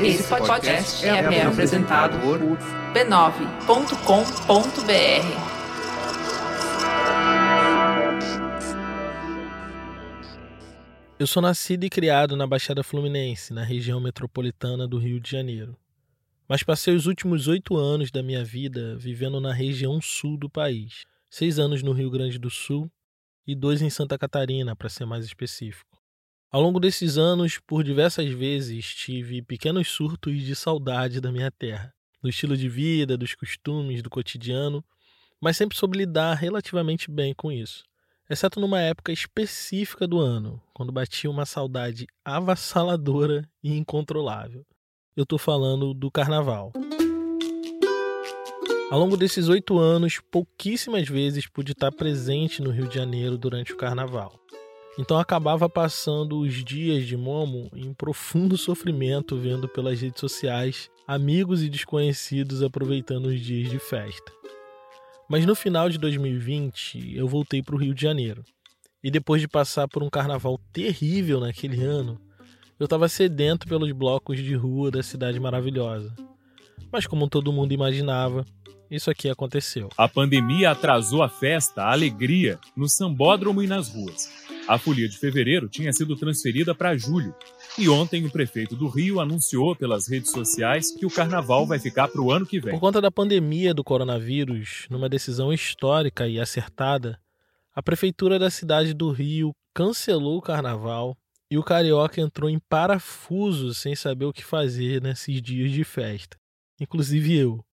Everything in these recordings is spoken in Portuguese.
Esse podcast é, é apresentado por b9.com.br. Eu sou nascido e criado na Baixada Fluminense, na região metropolitana do Rio de Janeiro. Mas passei os últimos oito anos da minha vida vivendo na região sul do país. Seis anos no Rio Grande do Sul e dois em Santa Catarina, para ser mais específico. Ao longo desses anos, por diversas vezes, tive pequenos surtos de saudade da minha terra, do estilo de vida, dos costumes, do cotidiano, mas sempre soube lidar relativamente bem com isso, exceto numa época específica do ano, quando batia uma saudade avassaladora e incontrolável. Eu estou falando do carnaval. Ao longo desses oito anos, pouquíssimas vezes pude estar presente no Rio de Janeiro durante o carnaval. Então acabava passando os dias de Momo em profundo sofrimento vendo pelas redes sociais amigos e desconhecidos aproveitando os dias de festa. Mas no final de 2020 eu voltei para o Rio de Janeiro. E depois de passar por um carnaval terrível naquele ano, eu estava sedento pelos blocos de rua da cidade maravilhosa. Mas como todo mundo imaginava, isso aqui aconteceu. A pandemia atrasou a festa, a alegria, no sambódromo e nas ruas. A folia de fevereiro tinha sido transferida para julho. E ontem o prefeito do Rio anunciou pelas redes sociais que o carnaval vai ficar para o ano que vem. Por conta da pandemia do coronavírus, numa decisão histórica e acertada, a prefeitura da cidade do Rio cancelou o carnaval e o carioca entrou em parafuso sem saber o que fazer nesses dias de festa. Inclusive eu.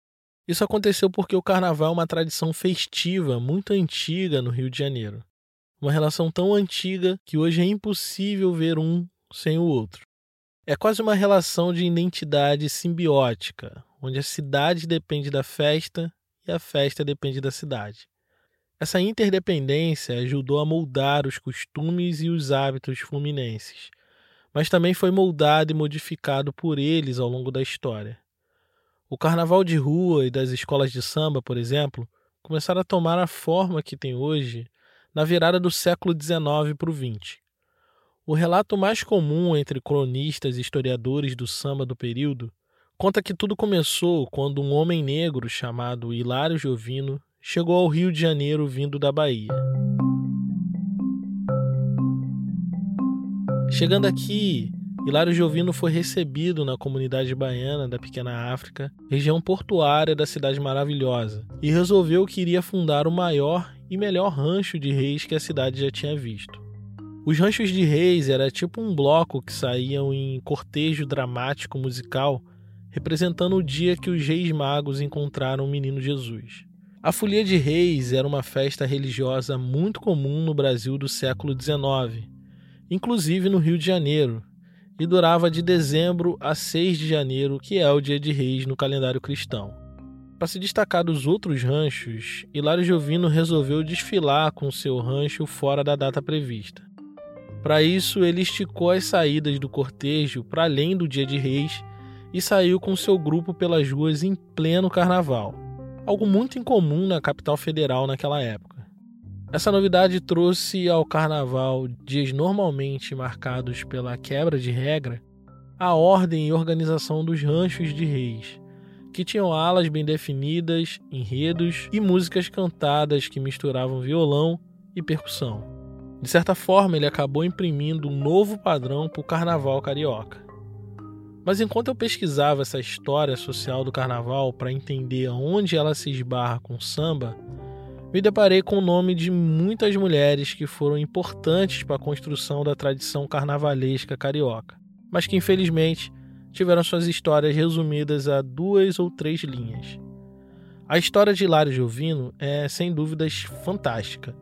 Isso aconteceu porque o carnaval é uma tradição festiva muito antiga no Rio de Janeiro. Uma relação tão antiga que hoje é impossível ver um sem o outro. É quase uma relação de identidade simbiótica, onde a cidade depende da festa e a festa depende da cidade. Essa interdependência ajudou a moldar os costumes e os hábitos fluminenses, mas também foi moldado e modificado por eles ao longo da história. O carnaval de rua e das escolas de samba, por exemplo, começaram a tomar a forma que tem hoje na virada do século XIX para o XX. O relato mais comum entre cronistas e historiadores do samba do período conta que tudo começou quando um homem negro chamado Hilário Jovino chegou ao Rio de Janeiro vindo da Bahia. Chegando aqui, Hilário Jovino foi recebido na comunidade baiana da Pequena África, região portuária da cidade maravilhosa, e resolveu que iria fundar o maior e melhor rancho de reis que a cidade já tinha visto. Os ranchos de reis era tipo um bloco que saíam em cortejo dramático musical, representando o dia que os reis magos encontraram o menino Jesus. A Folia de Reis era uma festa religiosa muito comum no Brasil do século XIX, inclusive no Rio de Janeiro, e durava de dezembro a 6 de janeiro, que é o dia de reis no calendário cristão. Para se destacar dos outros ranchos, Hilário Jovino resolveu desfilar com seu rancho fora da data prevista. Para isso, ele esticou as saídas do cortejo para além do Dia de Reis e saiu com seu grupo pelas ruas em pleno carnaval, algo muito incomum na capital federal naquela época. Essa novidade trouxe ao carnaval dias normalmente marcados pela quebra de regra, a ordem e organização dos ranchos de reis, que tinham alas bem definidas, enredos e músicas cantadas que misturavam violão e percussão. De certa forma, ele acabou imprimindo um novo padrão para o carnaval carioca. Mas enquanto eu pesquisava essa história social do carnaval para entender onde ela se esbarra com o samba, me deparei com o nome de muitas mulheres que foram importantes para a construção da tradição carnavalesca carioca, mas que infelizmente tiveram suas histórias resumidas a duas ou três linhas. A história de Hilário Jovino é, sem dúvidas, fantástica,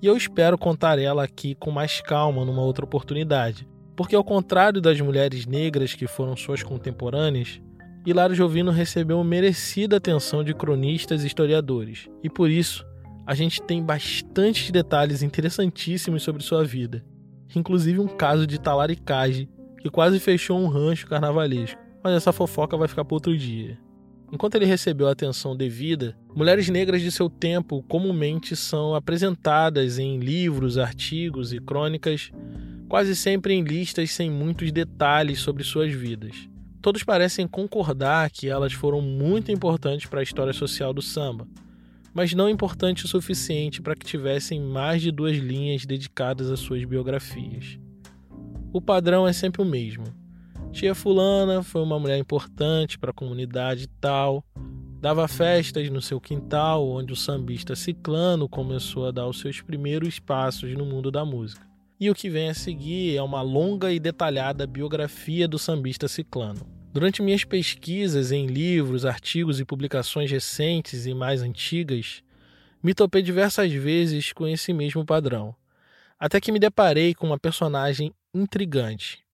e eu espero contar ela aqui com mais calma numa outra oportunidade, porque, ao contrário das mulheres negras que foram suas contemporâneas, Hilário Jovino recebeu merecida atenção de cronistas e historiadores, e por isso a gente tem bastantes detalhes interessantíssimos sobre sua vida, inclusive um caso de talaricagem que quase fechou um rancho carnavalesco. Mas essa fofoca vai ficar para outro dia. Enquanto ele recebeu a atenção devida, mulheres negras de seu tempo comumente são apresentadas em livros, artigos e crônicas, quase sempre em listas sem muitos detalhes sobre suas vidas. Todos parecem concordar que elas foram muito importantes para a história social do samba, mas não importante o suficiente para que tivessem mais de duas linhas dedicadas às suas biografias. O padrão é sempre o mesmo. Tia Fulana foi uma mulher importante para a comunidade e tal, dava festas no seu quintal, onde o sambista Ciclano começou a dar os seus primeiros passos no mundo da música. E o que vem a seguir é uma longa e detalhada biografia do sambista Ciclano. Durante minhas pesquisas em livros, artigos e publicações recentes e mais antigas, me topei diversas vezes com esse mesmo padrão, até que me deparei com uma personagem intrigante.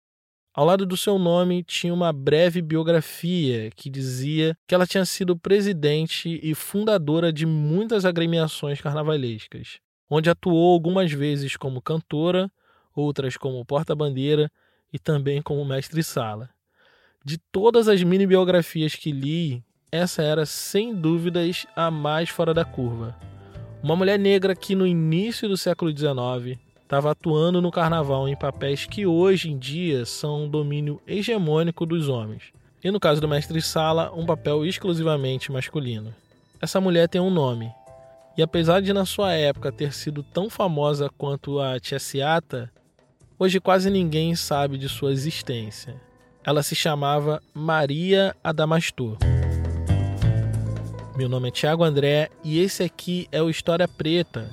Ao lado do seu nome tinha uma breve biografia que dizia que ela tinha sido presidente e fundadora de muitas agremiações carnavalescas, onde atuou algumas vezes como cantora, outras como porta-bandeira e também como mestre-sala. De todas as mini biografias que li, essa era sem dúvidas a mais fora da curva. Uma mulher negra que no início do século XIX estava atuando no carnaval em papéis que hoje em dia são um domínio hegemônico dos homens. E no caso do mestre Sala, um papel exclusivamente masculino. Essa mulher tem um nome. E apesar de na sua época ter sido tão famosa quanto a Tia Ciata, hoje quase ninguém sabe de sua existência. Ela se chamava Maria Adamastor. Meu nome é Tiago André e esse aqui é o História Preta.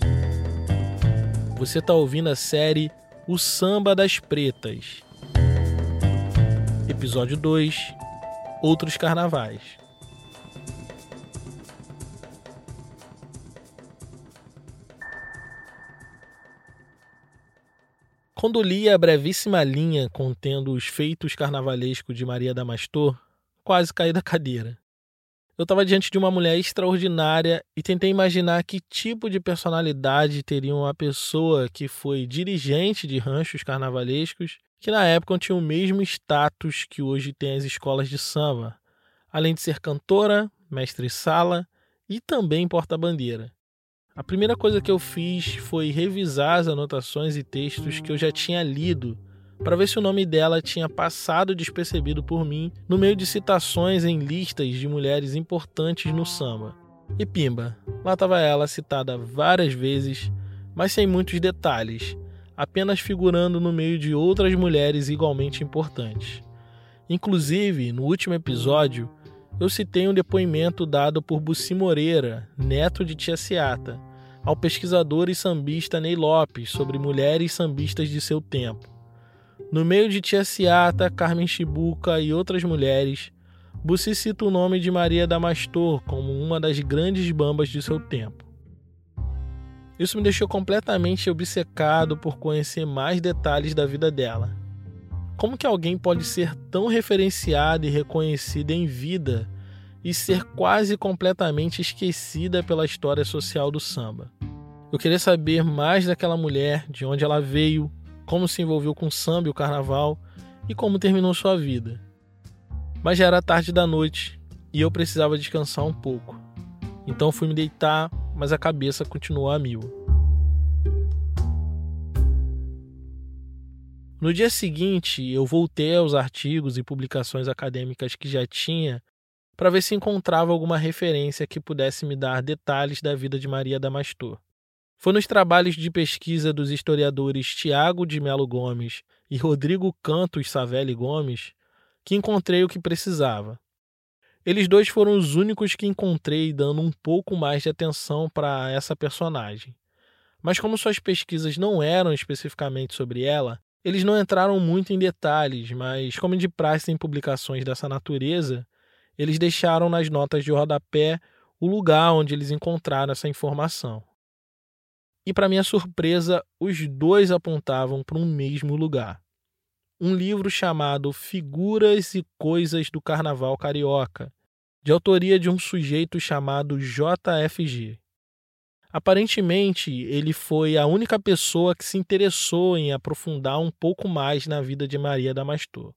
Você está ouvindo a série O Samba das Pretas. Episódio 2 Outros Carnavais. Quando li a brevíssima linha contendo os feitos carnavalescos de Maria Damastor, quase caí da cadeira. Eu estava diante de uma mulher extraordinária e tentei imaginar que tipo de personalidade teria uma pessoa que foi dirigente de ranchos carnavalescos, que na época tinha o mesmo status que hoje tem as escolas de samba, além de ser cantora, mestre-sala e também porta-bandeira. A primeira coisa que eu fiz foi revisar as anotações e textos que eu já tinha lido para ver se o nome dela tinha passado despercebido por mim no meio de citações em listas de mulheres importantes no samba. E pimba, lá estava ela citada várias vezes, mas sem muitos detalhes, apenas figurando no meio de outras mulheres igualmente importantes. Inclusive, no último episódio, eu citei um depoimento dado por Bussi Moreira, neto de Tia Ciata, ao pesquisador e sambista Ney Lopes sobre mulheres sambistas de seu tempo. No meio de Tia Ciata, Carmen Chibuca e outras mulheres, Bussi cita o nome de Maria Damastor como uma das grandes bambas de seu tempo. Isso me deixou completamente obcecado por conhecer mais detalhes da vida dela. Como que alguém pode ser tão referenciada e reconhecida em vida e ser quase completamente esquecida pela história social do samba? Eu queria saber mais daquela mulher, de onde ela veio, como se envolveu com o samba e o carnaval e como terminou sua vida. Mas já era tarde da noite e eu precisava descansar um pouco. Então fui me deitar, mas a cabeça continuou a mil. No dia seguinte, eu voltei aos artigos e publicações acadêmicas que já tinha para ver se encontrava alguma referência que pudesse me dar detalhes da vida de Maria Damastor. Foi nos trabalhos de pesquisa dos historiadores Tiago de Melo Gomes e Rodrigo Cantos Savelli Gomes que encontrei o que precisava. Eles dois foram os únicos que encontrei dando um pouco mais de atenção para essa personagem. Mas como suas pesquisas não eram especificamente sobre ela, eles não entraram muito em detalhes, mas, como de praxe em publicações dessa natureza, eles deixaram nas notas de rodapé o lugar onde eles encontraram essa informação. E, para minha surpresa, os dois apontavam para um mesmo lugar. Um livro chamado Figuras e Coisas do Carnaval Carioca, de autoria de um sujeito chamado JFG. Aparentemente, ele foi a única pessoa que se interessou em aprofundar um pouco mais na vida de Maria Damastor.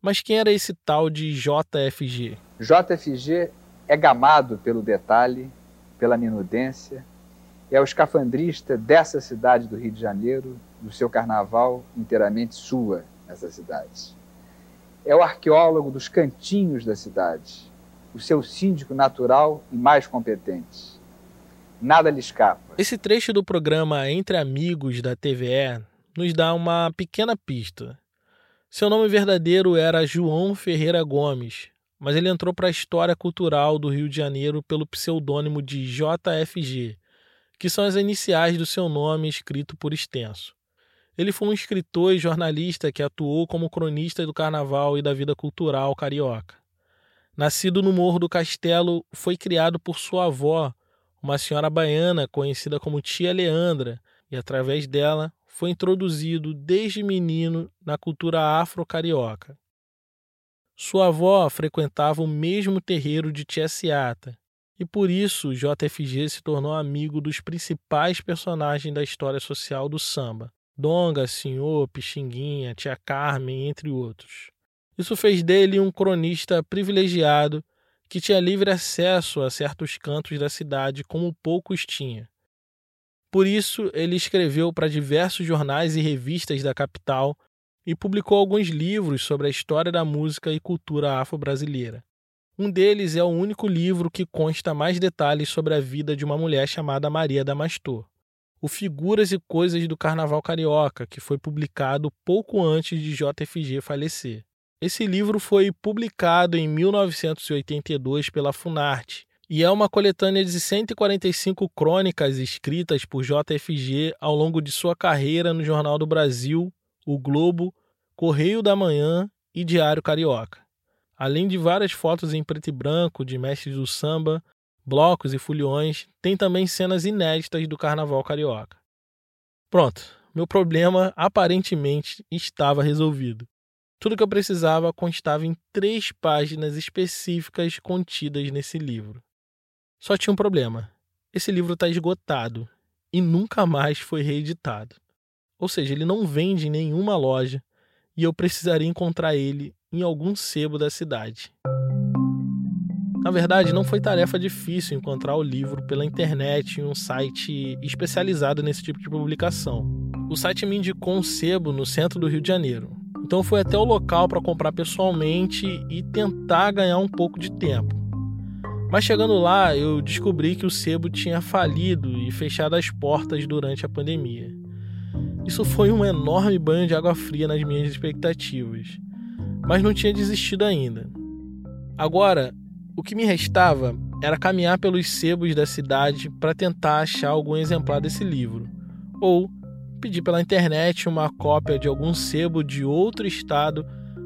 Mas quem era esse tal de JFG? JFG é gamado pelo detalhe, pela minudência, é o escafandrista dessa cidade do Rio de Janeiro do seu carnaval inteiramente sua nessa cidade. É o arqueólogo dos cantinhos da cidade, o seu síndico natural e mais competente. Nada lhe escapa. Esse trecho do programa Entre Amigos da TVE nos dá uma pequena pista. Seu nome verdadeiro era João Ferreira Gomes, mas ele entrou para a história cultural do Rio de Janeiro pelo pseudônimo de JFG, que são as iniciais do seu nome escrito por extenso. Ele foi um escritor e jornalista que atuou como cronista do carnaval e da vida cultural carioca. Nascido no Morro do Castelo, foi criado por sua avó, uma senhora baiana conhecida como Tia Leandra, e através dela foi introduzido desde menino na cultura afro-carioca. Sua avó frequentava o mesmo terreiro de Tia Seata, e por isso JFG se tornou amigo dos principais personagens da história social do samba, Donga, Senhor, Pixinguinha, Tia Carmen, entre outros. Isso fez dele um cronista privilegiado que tinha livre acesso a certos cantos da cidade como poucos tinha. Por isso, ele escreveu para diversos jornais e revistas da capital e publicou alguns livros sobre a história da música e cultura afro-brasileira. Um deles é o único livro que consta mais detalhes sobre a vida de uma mulher chamada Maria Damastor o Figuras e Coisas do Carnaval Carioca, que foi publicado pouco antes de JFG falecer. Esse livro foi publicado em 1982 pela Funarte e é uma coletânea de 145 crônicas escritas por JFG ao longo de sua carreira no Jornal do Brasil, O Globo, Correio da Manhã e Diário Carioca. Além de várias fotos em preto e branco de mestres do samba, blocos e foliões, tem também cenas inéditas do carnaval carioca. Pronto, meu problema aparentemente estava resolvido. Tudo que eu precisava constava em três páginas específicas contidas nesse livro. Só tinha um problema: esse livro está esgotado e nunca mais foi reeditado. Ou seja, ele não vende em nenhuma loja e eu precisaria encontrar ele em algum sebo da cidade. Na verdade, não foi tarefa difícil encontrar o livro pela internet em um site especializado nesse tipo de publicação. O site me indicou um sebo no centro do Rio de Janeiro. Então fui até o local para comprar pessoalmente e tentar ganhar um pouco de tempo. Mas chegando lá, eu descobri que o sebo tinha falido e fechado as portas durante a pandemia. Isso foi um enorme banho de água fria nas minhas expectativas. Mas não tinha desistido ainda. Agora, o que me restava era caminhar pelos sebos da cidade para tentar achar algum exemplar desse livro, ou pedir pela internet uma cópia de algum sebo de outro estado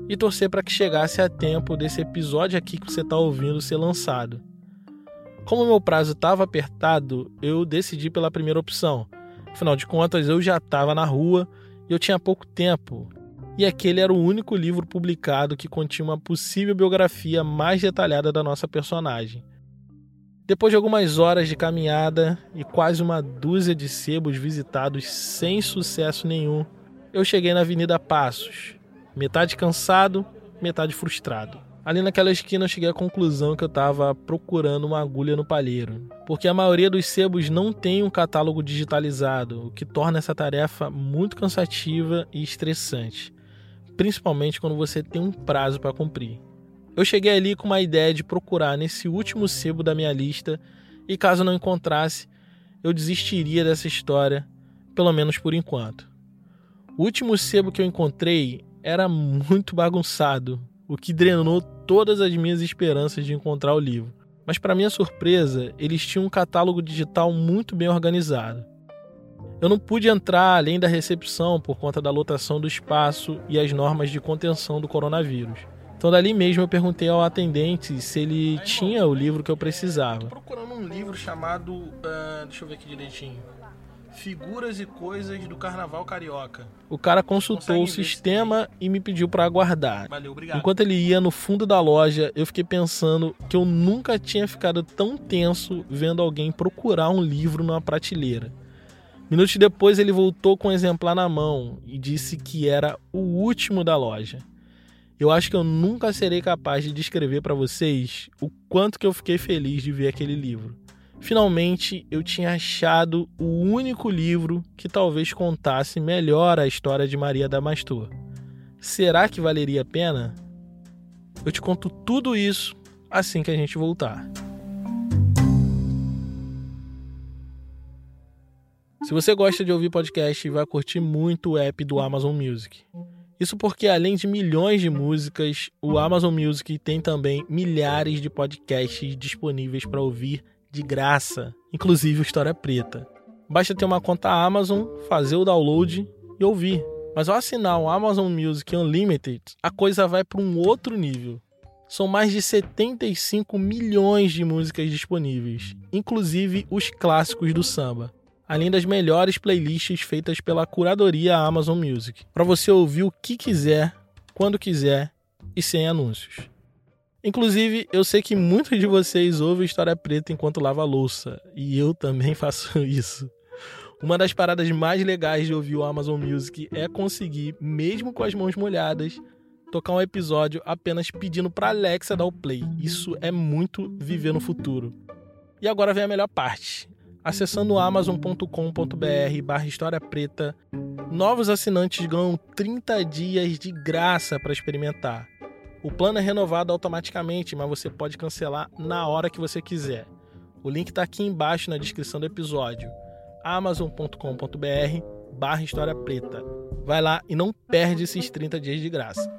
e torcer para que chegasse a tempo desse episódio aqui que você está ouvindo ser lançado. Como meu prazo estava apertado, eu decidi pela primeira opção. Afinal de contas, eu já estava na rua e eu tinha pouco tempo, e aquele era o único livro publicado que continha uma possível biografia mais detalhada da nossa personagem. Depois de algumas horas de caminhada e quase uma dúzia de sebos visitados sem sucesso nenhum, eu cheguei na Avenida Passos, metade cansado, metade frustrado. Ali naquela esquina eu cheguei à conclusão que eu estava procurando uma agulha no palheiro, porque a maioria dos sebos não tem um catálogo digitalizado, o que torna essa tarefa muito cansativa e estressante principalmente quando você tem um prazo para cumprir. Eu cheguei ali com uma ideia de procurar nesse último sebo da minha lista e caso não encontrasse, eu desistiria dessa história, pelo menos por enquanto. O último sebo que eu encontrei era muito bagunçado, o que drenou todas as minhas esperanças de encontrar o livro. Mas, para minha surpresa, eles tinham um catálogo digital muito bem organizado. Eu não pude entrar além da recepção por conta da lotação do espaço e as normas de contenção do coronavírus. Então, dali mesmo, eu perguntei ao atendente se ele tinha o livro que eu precisava. Tô procurando um livro chamado. Uh, deixa eu ver aqui direitinho. Figuras e Coisas do Carnaval Carioca. O cara consultou o sistema e me pediu para aguardar. Valeu, obrigado. Enquanto ele ia no fundo da loja, eu fiquei pensando que eu nunca tinha ficado tão tenso vendo alguém procurar um livro numa prateleira. Minutos depois, ele voltou com um exemplar na mão e disse que era o último da loja. Eu acho que eu nunca serei capaz de descrever para vocês o quanto que eu fiquei feliz de ver aquele livro. Finalmente eu tinha achado o único livro que talvez contasse melhor a história de Maria Damastor. Será que valeria a pena? Eu te conto tudo isso assim que a gente voltar. Se você gosta de ouvir podcast, vai curtir muito o app do Amazon Music. Isso porque, além de milhões de músicas, o Amazon Music tem também milhares de podcasts disponíveis para ouvir de graça, inclusive o História Preta. Basta ter uma conta Amazon, fazer o download e ouvir. Mas ao assinar o Amazon Music Unlimited, a coisa vai para um outro nível. São mais de 75 milhões de músicas disponíveis, inclusive os clássicos do samba além das melhores playlists feitas pela curadoria Amazon Music, para você ouvir o que quiser, quando quiser e sem anúncios. Inclusive, eu sei que muitos de vocês ouvem História Preta enquanto lava louça, e eu também faço isso. Uma das paradas mais legais de ouvir o Amazon Music é conseguir, mesmo com as mãos molhadas, tocar um episódio apenas pedindo para Alexa dar o play. Isso é muito viver no futuro. E agora vem a melhor parte. Acessando amazon.com.br barra História Preta, novos assinantes ganham 30 dias de graça para experimentar. O plano é renovado automaticamente, mas você pode cancelar na hora que você quiser. O link está aqui embaixo na descrição do episódio. amazon.com.br barra História Preta. Vai lá e não perde esses 30 dias de graça.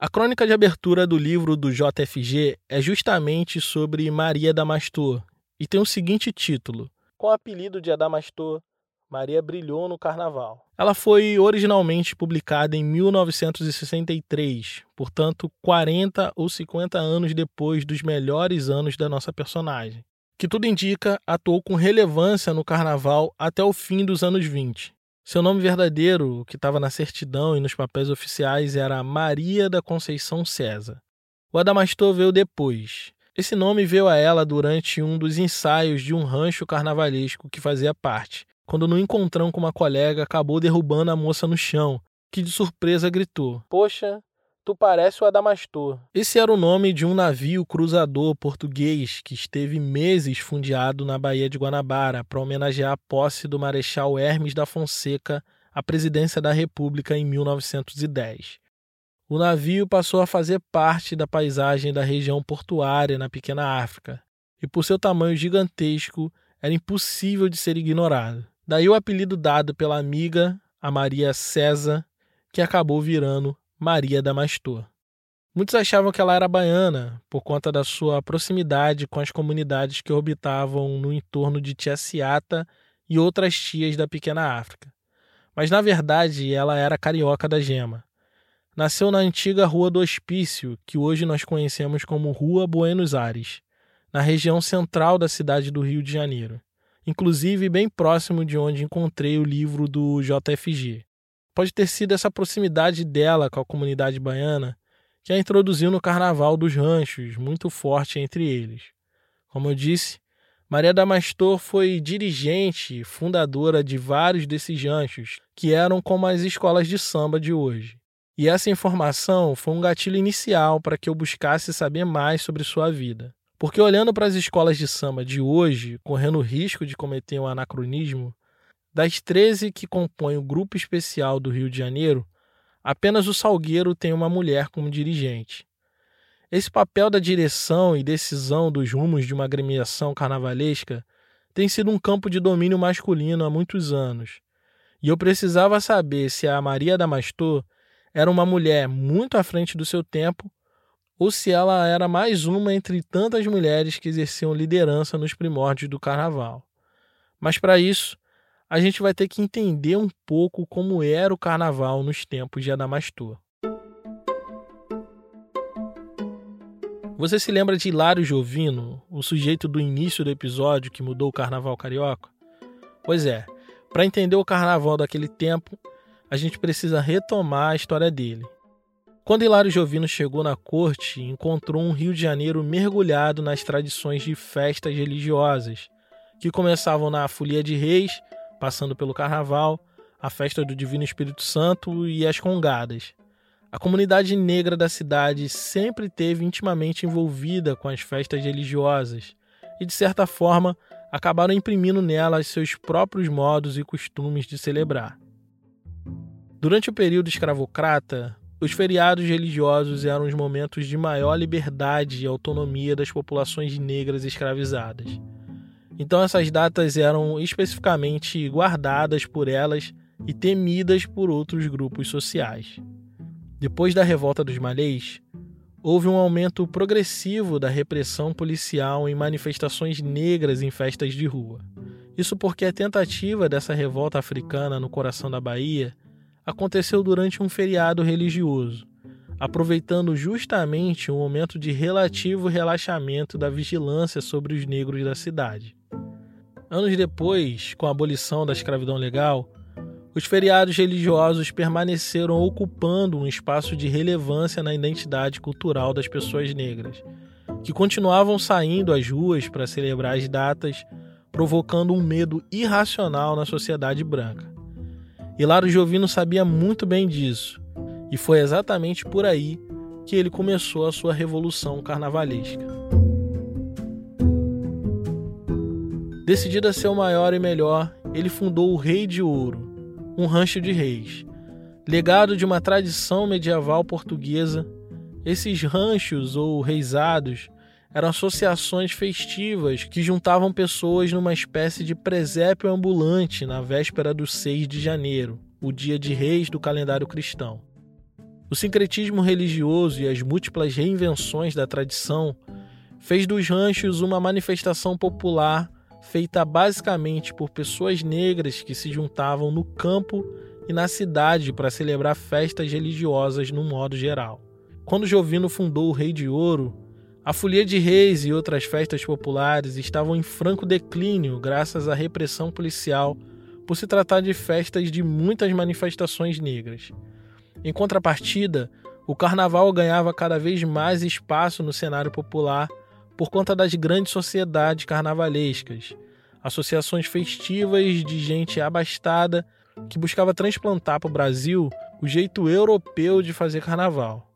A crônica de abertura do livro do JFG é justamente sobre Maria Damastor e tem o seguinte título: Com o apelido de Adamastor, Maria brilhou no carnaval. Ela foi originalmente publicada em 1963, portanto, 40 ou 50 anos depois dos melhores anos da nossa personagem, que tudo indica atuou com relevância no carnaval até o fim dos anos 20. Seu nome verdadeiro, que estava na certidão e nos papéis oficiais, era Maria da Conceição César. O Adamastor veio depois. Esse nome veio a ela durante um dos ensaios de um rancho carnavalesco que fazia parte, quando no encontrão com uma colega acabou derrubando a moça no chão, que de surpresa gritou: Poxa, Tu parece o Adamastor. Esse era o nome de um navio cruzador português que esteve meses fundeado na Baía de Guanabara para homenagear a posse do Marechal Hermes da Fonseca à presidência da República em 1910. O navio passou a fazer parte da paisagem da região portuária na Pequena África, e por seu tamanho gigantesco era impossível de ser ignorado. Daí o apelido dado pela amiga, a Maria César, que acabou virando Maria Damastor. Muitos achavam que ela era baiana por conta da sua proximidade com as comunidades que orbitavam no entorno de Tia Ciata e outras tias da pequena África. Mas na verdade ela era carioca da gema. Nasceu na antiga Rua do Hospício, que hoje nós conhecemos como Rua Buenos Aires, na região central da cidade do Rio de Janeiro, inclusive bem próximo de onde encontrei o livro do JFG. Pode ter sido essa proximidade dela com a comunidade baiana que a introduziu no carnaval dos ranchos, muito forte entre eles. Como eu disse, Maria Damastor foi dirigente, fundadora de vários desses ranchos, que eram como as escolas de samba de hoje. E essa informação foi um gatilho inicial para que eu buscasse saber mais sobre sua vida. Porque olhando para as escolas de samba de hoje, correndo o risco de cometer um anacronismo, das 13 que compõem o grupo especial do Rio de Janeiro, apenas o Salgueiro tem uma mulher como dirigente. Esse papel da direção e decisão dos rumos de uma agremiação carnavalesca tem sido um campo de domínio masculino há muitos anos. E eu precisava saber se a Maria Damastor era uma mulher muito à frente do seu tempo ou se ela era mais uma entre tantas mulheres que exerciam liderança nos primórdios do carnaval. Mas para isso, a gente vai ter que entender um pouco como era o carnaval nos tempos de Adamastor. Você se lembra de Hilário Jovino, o sujeito do início do episódio que mudou o carnaval carioca? Pois é, para entender o carnaval daquele tempo, a gente precisa retomar a história dele. Quando Hilário Jovino chegou na corte, encontrou um Rio de Janeiro mergulhado nas tradições de festas religiosas, que começavam na Folia de Reis passando pelo Carnaval, a festa do Divino Espírito Santo e as congadas. A comunidade negra da cidade sempre esteve intimamente envolvida com as festas religiosas e, de certa forma, acabaram imprimindo nelas seus próprios modos e costumes de celebrar. Durante o período escravocrata, os feriados religiosos eram os momentos de maior liberdade e autonomia das populações negras escravizadas. Então, essas datas eram especificamente guardadas por elas e temidas por outros grupos sociais. Depois da revolta dos malês, houve um aumento progressivo da repressão policial em manifestações negras em festas de rua. Isso porque a tentativa dessa revolta africana no coração da Bahia aconteceu durante um feriado religioso, aproveitando justamente um momento de relativo relaxamento da vigilância sobre os negros da cidade. Anos depois, com a abolição da escravidão legal, os feriados religiosos permaneceram ocupando um espaço de relevância na identidade cultural das pessoas negras, que continuavam saindo às ruas para celebrar as datas, provocando um medo irracional na sociedade branca. Hilário Jovino sabia muito bem disso, e foi exatamente por aí que ele começou a sua revolução carnavalesca. Decidido a ser o maior e melhor, ele fundou o Rei de Ouro, um rancho de reis. Legado de uma tradição medieval portuguesa, esses ranchos ou reisados eram associações festivas que juntavam pessoas numa espécie de presépio ambulante na véspera do 6 de janeiro, o dia de reis do calendário cristão. O sincretismo religioso e as múltiplas reinvenções da tradição fez dos ranchos uma manifestação popular feita basicamente por pessoas negras que se juntavam no campo e na cidade para celebrar festas religiosas no modo geral. Quando Jovino fundou o Rei de Ouro, a Folia de Reis e outras festas populares estavam em franco declínio graças à repressão policial por se tratar de festas de muitas manifestações negras. Em contrapartida, o carnaval ganhava cada vez mais espaço no cenário popular por conta das grandes sociedades carnavalescas, associações festivas de gente abastada que buscava transplantar para o Brasil o jeito europeu de fazer carnaval.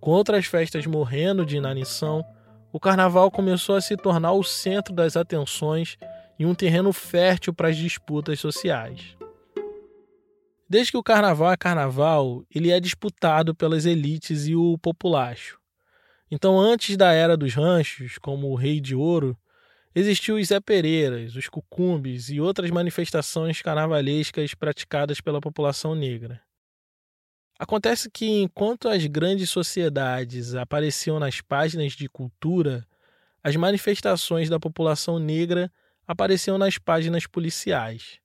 Com outras festas morrendo de inanição, o carnaval começou a se tornar o centro das atenções e um terreno fértil para as disputas sociais. Desde que o carnaval é carnaval, ele é disputado pelas elites e o populacho. Então, antes da era dos ranchos, como o Rei de Ouro, existiu os Zé Pereiras, os Cucumbes e outras manifestações carnavalescas praticadas pela população negra. Acontece que, enquanto as grandes sociedades apareciam nas páginas de cultura, as manifestações da população negra apareciam nas páginas policiais.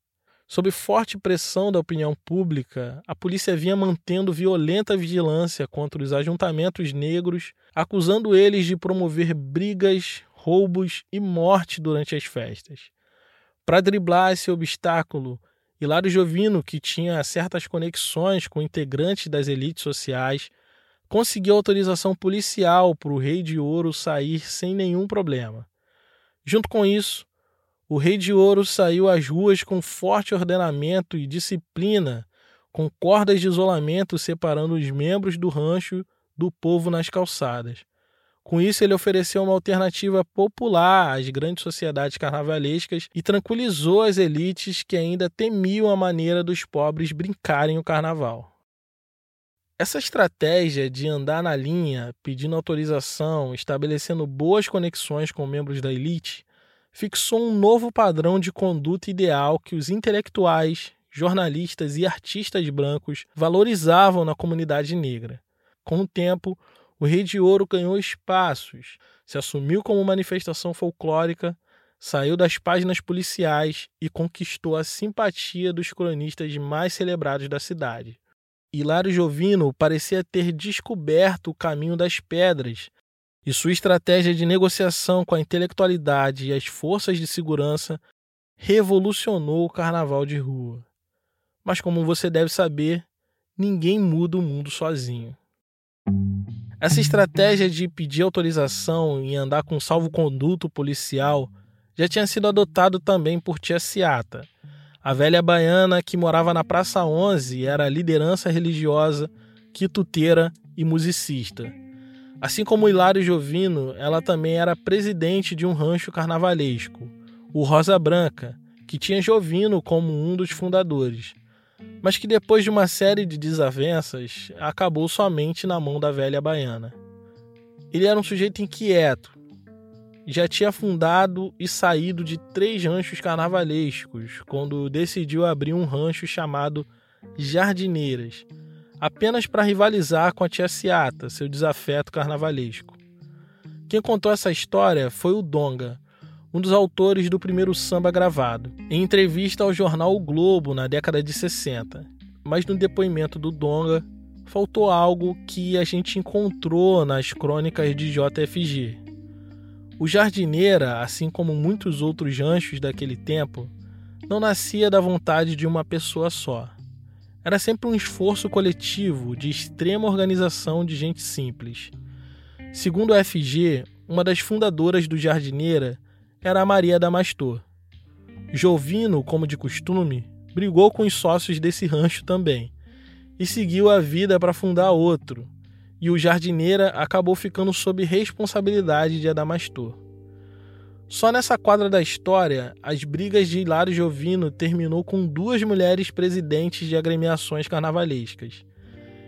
Sob forte pressão da opinião pública, a polícia vinha mantendo violenta vigilância contra os ajuntamentos negros, acusando eles de promover brigas, roubos e morte durante as festas. Para driblar esse obstáculo, Hilário Jovino, que tinha certas conexões com integrantes das elites sociais, conseguiu autorização policial para o Rei de Ouro sair sem nenhum problema. Junto com isso, o Rei de Ouro saiu às ruas com forte ordenamento e disciplina, com cordas de isolamento separando os membros do rancho do povo nas calçadas. Com isso, ele ofereceu uma alternativa popular às grandes sociedades carnavalescas e tranquilizou as elites que ainda temiam a maneira dos pobres brincarem o carnaval. Essa estratégia de andar na linha, pedindo autorização, estabelecendo boas conexões com membros da elite, fixou um novo padrão de conduta ideal que os intelectuais, jornalistas e artistas brancos valorizavam na comunidade negra. Com o tempo, o Rei de Ouro ganhou espaços, se assumiu como manifestação folclórica, saiu das páginas policiais e conquistou a simpatia dos cronistas mais celebrados da cidade. Hilário Jovino parecia ter descoberto o caminho das pedras e sua estratégia de negociação com a intelectualidade e as forças de segurança revolucionou o carnaval de rua. Mas, como você deve saber, ninguém muda o mundo sozinho. Essa estratégia de pedir autorização e andar com salvo-conduto policial já tinha sido adotado também por Tia Ciata, a velha baiana que morava na Praça 11 e era liderança religiosa quituteira e musicista. Assim como Hilário Jovino, ela também era presidente de um rancho carnavalesco, o Rosa Branca, que tinha Jovino como um dos fundadores, mas que depois de uma série de desavenças acabou somente na mão da velha baiana. Ele era um sujeito inquieto, já tinha fundado e saído de três ranchos carnavalescos quando decidiu abrir um rancho chamado Jardineiras, apenas para rivalizar com a tia Ciata, seu desafeto carnavalesco. Quem contou essa história foi o Donga, um dos autores do primeiro samba gravado, em entrevista ao jornal O Globo na década de 60. Mas no depoimento do Donga, faltou algo que a gente encontrou nas crônicas de JFG. O jardineira, assim como muitos outros ranchos daquele tempo, não nascia da vontade de uma pessoa só. Era sempre um esforço coletivo de extrema organização de gente simples. Segundo a FG, uma das fundadoras do Jardineira era a Maria Damastor. Jovino, como de costume, brigou com os sócios desse rancho também e seguiu a vida para fundar outro, e o Jardineira acabou ficando sob responsabilidade de Adamastor. Só nessa quadra da história, as brigas de Hilário Jovino terminou com duas mulheres presidentes de agremiações carnavalescas.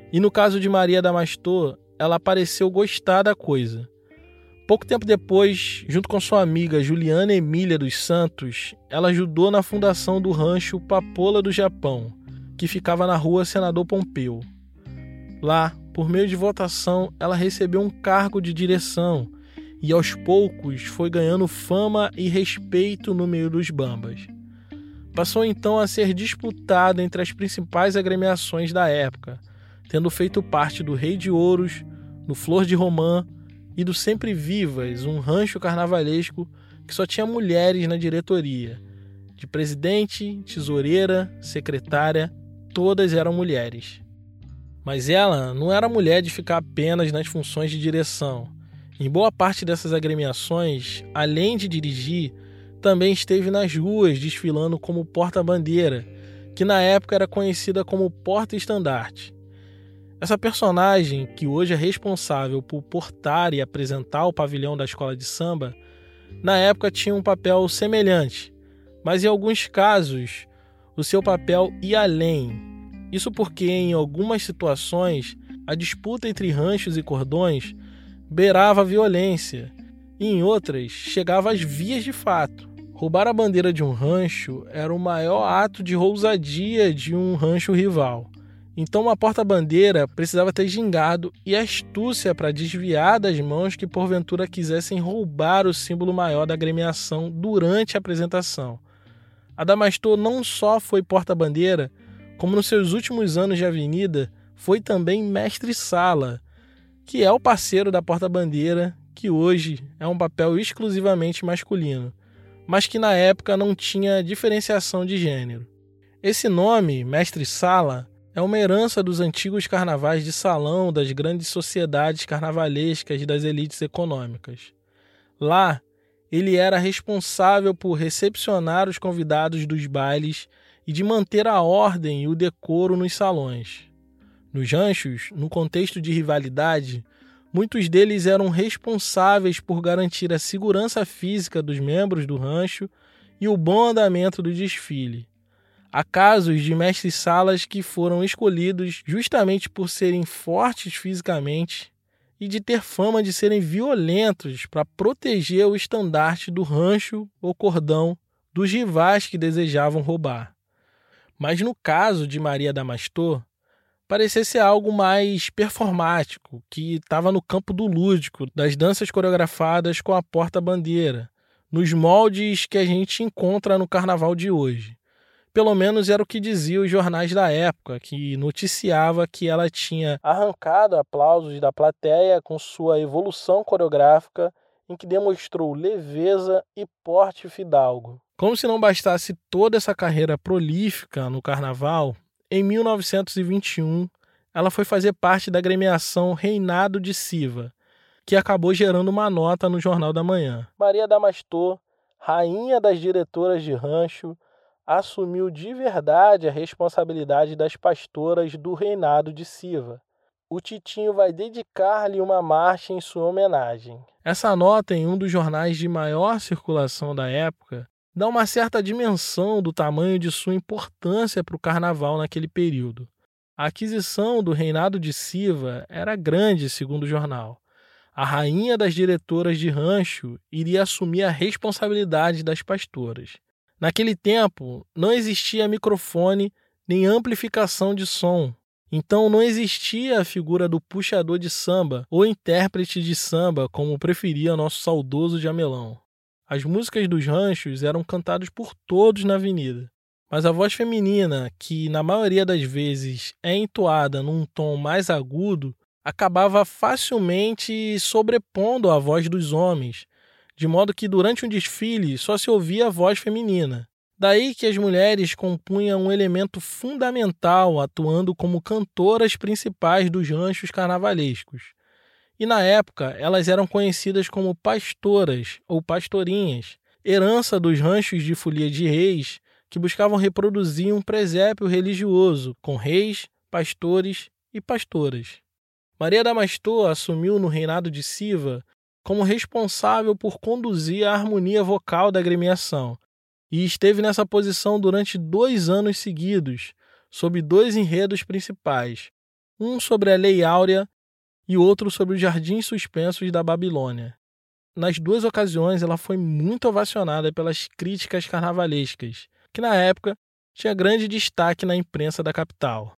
E no caso de Maria Damastor, ela pareceu gostar da coisa. Pouco tempo depois, junto com sua amiga Juliana Emília dos Santos, ela ajudou na fundação do rancho Papola do Japão, que ficava na rua Senador Pompeu. Lá, por meio de votação, ela recebeu um cargo de direção e aos poucos foi ganhando fama e respeito no meio dos bambas. Passou então a ser disputada entre as principais agremiações da época, tendo feito parte do Rei de Ouros, no Flor de Romã e do Sempre Vivas, um rancho carnavalesco que só tinha mulheres na diretoria. De presidente, tesoureira, secretária, todas eram mulheres. Mas ela não era mulher de ficar apenas nas funções de direção. Em boa parte dessas agremiações, além de dirigir, também esteve nas ruas desfilando como porta-bandeira, que na época era conhecida como porta-estandarte. Essa personagem, que hoje é responsável por portar e apresentar o pavilhão da escola de samba, na época tinha um papel semelhante, mas em alguns casos o seu papel ia além. Isso porque, em algumas situações, a disputa entre ranchos e cordões beirava a violência e em outras chegava às vias de fato. Roubar a bandeira de um rancho era o maior ato de ousadia de um rancho rival. Então, uma porta-bandeira precisava ter gingado e astúcia para desviar das mãos que porventura quisessem roubar o símbolo maior da agremiação durante a apresentação. Adamastor não só foi porta-bandeira, como nos seus últimos anos de avenida foi também mestre-sala que é o parceiro da porta-bandeira, que hoje é um papel exclusivamente masculino, mas que na época não tinha diferenciação de gênero. Esse nome, mestre-sala, é uma herança dos antigos carnavais de salão das grandes sociedades carnavalescas das elites econômicas. Lá, ele era responsável por recepcionar os convidados dos bailes e de manter a ordem e o decoro nos salões. Nos ranchos, no contexto de rivalidade, muitos deles eram responsáveis por garantir a segurança física dos membros do rancho e o bom andamento do desfile. Há casos de mestres-salas que foram escolhidos justamente por serem fortes fisicamente e de ter fama de serem violentos para proteger o estandarte do rancho ou cordão dos rivais que desejavam roubar. Mas no caso de Maria Damastor, parecia ser algo mais performático, que estava no campo do lúdico, das danças coreografadas com a porta-bandeira, nos moldes que a gente encontra no carnaval de hoje. Pelo menos era o que diziam os jornais da época, que noticiava que ela tinha arrancado aplausos da plateia com sua evolução coreográfica, em que demonstrou leveza e porte fidalgo. Como se não bastasse toda essa carreira prolífica no carnaval, em 1921, ela foi fazer parte da agremiação Reinado de Siva, que acabou gerando uma nota no Jornal da Manhã. Maria Damastor, rainha das diretoras de rancho, assumiu de verdade a responsabilidade das pastoras do Reinado de Siva, o Titinho vai dedicar-lhe uma marcha em sua homenagem. Essa nota, em um dos jornais de maior circulação da época, dá uma certa dimensão do tamanho de sua importância para o carnaval naquele período. A aquisição do reinado de Siva era grande, segundo o jornal. A rainha das diretoras de rancho iria assumir a responsabilidade das pastoras. Naquele tempo, não existia microfone nem amplificação de som, então não existia a figura do puxador de samba ou intérprete de samba, como preferia nosso saudoso Jamelão. As músicas dos ranchos eram cantadas por todos na avenida, mas a voz feminina, que na maioria das vezes é entoada num tom mais agudo, acabava facilmente sobrepondo a voz dos homens, de modo que durante um desfile só se ouvia a voz feminina. Daí que as mulheres compunham um elemento fundamental, atuando como cantoras principais dos ranchos carnavalescos. E na época elas eram conhecidas como pastoras ou pastorinhas, herança dos ranchos de folia de reis que buscavam reproduzir um presépio religioso com reis, pastores e pastoras. Maria Damastor assumiu no reinado de Siva como responsável por conduzir a harmonia vocal da agremiação e esteve nessa posição durante dois anos seguidos, sob dois enredos principais, um sobre a Lei Áurea e outro sobre os Jardins Suspensos da Babilônia. Nas duas ocasiões, ela foi muito ovacionada pelas críticas carnavalescas, que na época tinha grande destaque na imprensa da capital.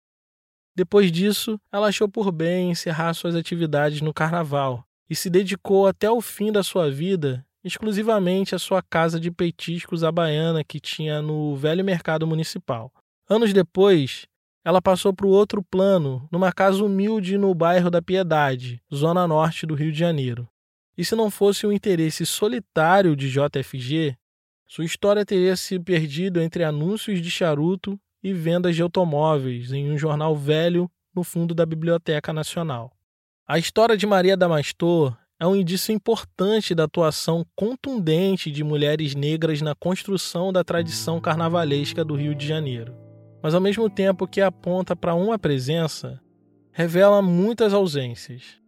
Depois disso, ela achou por bem encerrar suas atividades no carnaval e se dedicou até o fim da sua vida exclusivamente a sua casa de peitiscos à baiana que tinha no velho mercado municipal. Anos depois, ela passou para o outro plano, numa casa humilde no bairro da Piedade, zona norte do Rio de Janeiro. E se não fosse o interesse solitário de JFG, sua história teria se perdido entre anúncios de charuto e vendas de automóveis em um jornal velho no fundo da Biblioteca Nacional. A história de Maria Damastor é um indício importante da atuação contundente de mulheres negras na construção da tradição carnavalesca do Rio de Janeiro. Mas ao mesmo tempo que aponta para uma presença, revela muitas ausências.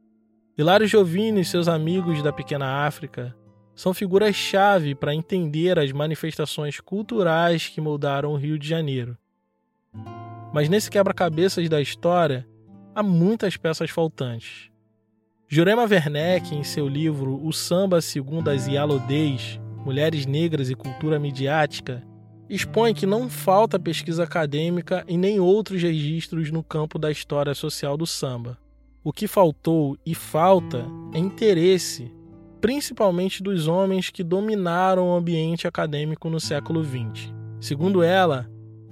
Hilário Jovini e seus amigos da pequena África são figuras-chave para entender as manifestações culturais que moldaram o Rio de Janeiro. Mas nesse quebra-cabeças da história, há muitas peças faltantes. Jurema Werneck, em seu livro O Samba Segundo as Ialodês, Mulheres Negras e Cultura Midiática, expõe que não falta pesquisa acadêmica e nem outros registros no campo da história social do samba. O que faltou e falta é interesse, principalmente dos homens que dominaram o ambiente acadêmico no século XX. Segundo ela,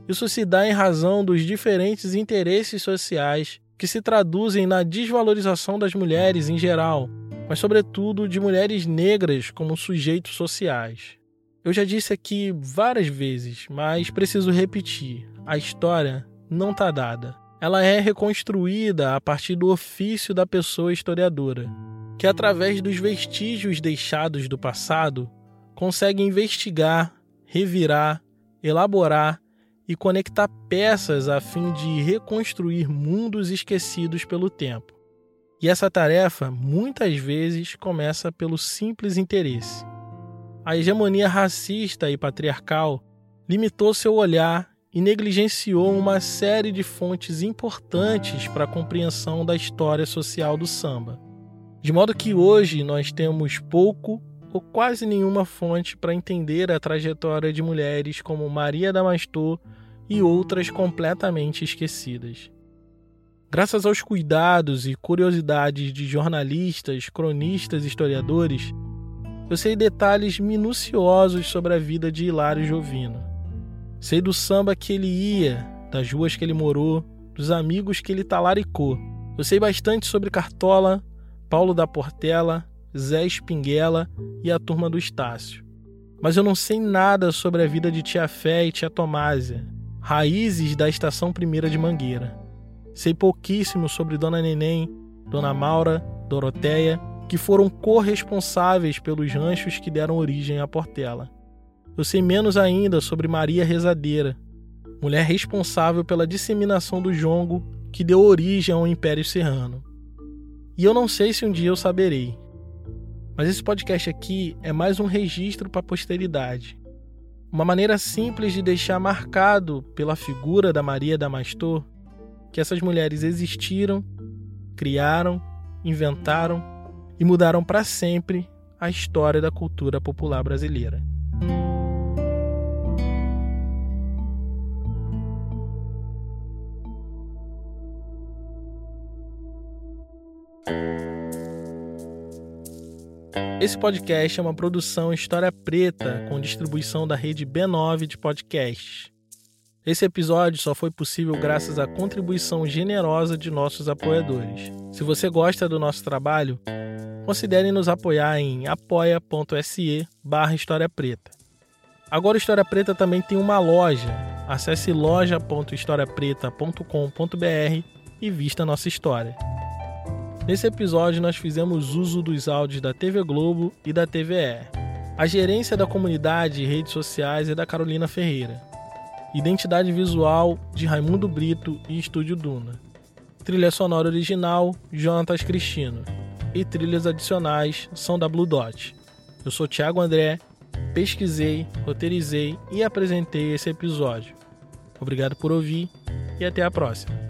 isso se dá em razão dos diferentes interesses sociais que se traduzem na desvalorização das mulheres em geral, mas, sobretudo, de mulheres negras como sujeitos sociais. Eu já disse aqui várias vezes, mas preciso repetir: a história não está dada. Ela é reconstruída a partir do ofício da pessoa historiadora, que, através dos vestígios deixados do passado, consegue investigar, revirar, elaborar e conectar peças a fim de reconstruir mundos esquecidos pelo tempo. E essa tarefa muitas vezes começa pelo simples interesse. A hegemonia racista e patriarcal limitou seu olhar e negligenciou uma série de fontes importantes para a compreensão da história social do samba. De modo que hoje nós temos pouco ou quase nenhuma fonte para entender a trajetória de mulheres como Maria Damastor e outras completamente esquecidas. Graças aos cuidados e curiosidades de jornalistas, cronistas e historiadores, eu sei detalhes minuciosos sobre a vida de Hilário Jovino. Sei do samba que ele ia, das ruas que ele morou, dos amigos que ele talaricou. Eu sei bastante sobre Cartola, Paulo da Portela, Zé Espinguela e a turma do Estácio. Mas eu não sei nada sobre a vida de Tia Fé e Tia Tomásia, raízes da Estação Primeira de Mangueira. Sei pouquíssimo sobre Dona Neném, Dona Maura, Doroteia, que foram corresponsáveis pelos ranchos que deram origem à Portela. Eu sei menos ainda sobre Maria Rezadeira, mulher responsável pela disseminação do jongo que deu origem ao Império Serrano. E eu não sei se um dia eu saberei. Mas esse podcast aqui é mais um registro para a posteridade. Uma maneira simples de deixar marcado pela figura da Maria Damastor que essas mulheres existiram, criaram, inventaram e mudaram para sempre a história da cultura popular brasileira. Esse podcast é uma produção História Preta com distribuição da rede B9 de podcasts. Esse episódio só foi possível graças à contribuição generosa de nossos apoiadores. Se você gosta do nosso trabalho, considere nos apoiar em apoia.se barra História Preta. Agora História Preta também tem uma loja. Acesse loja.historiapreta.com.br e vista nossa história. Nesse episódio nós fizemos uso dos áudios da TV Globo e da TVE. A gerência da comunidade e redes sociais é da Carolina Ferreira. Identidade visual de Raimundo Brito e Estúdio Duna. Trilha sonora original Jonatas Cristino. E trilhas adicionais são da Blue Dot. Eu sou Thiago André, pesquisei, roteirizei e apresentei esse episódio. Obrigado por ouvir e até a próxima.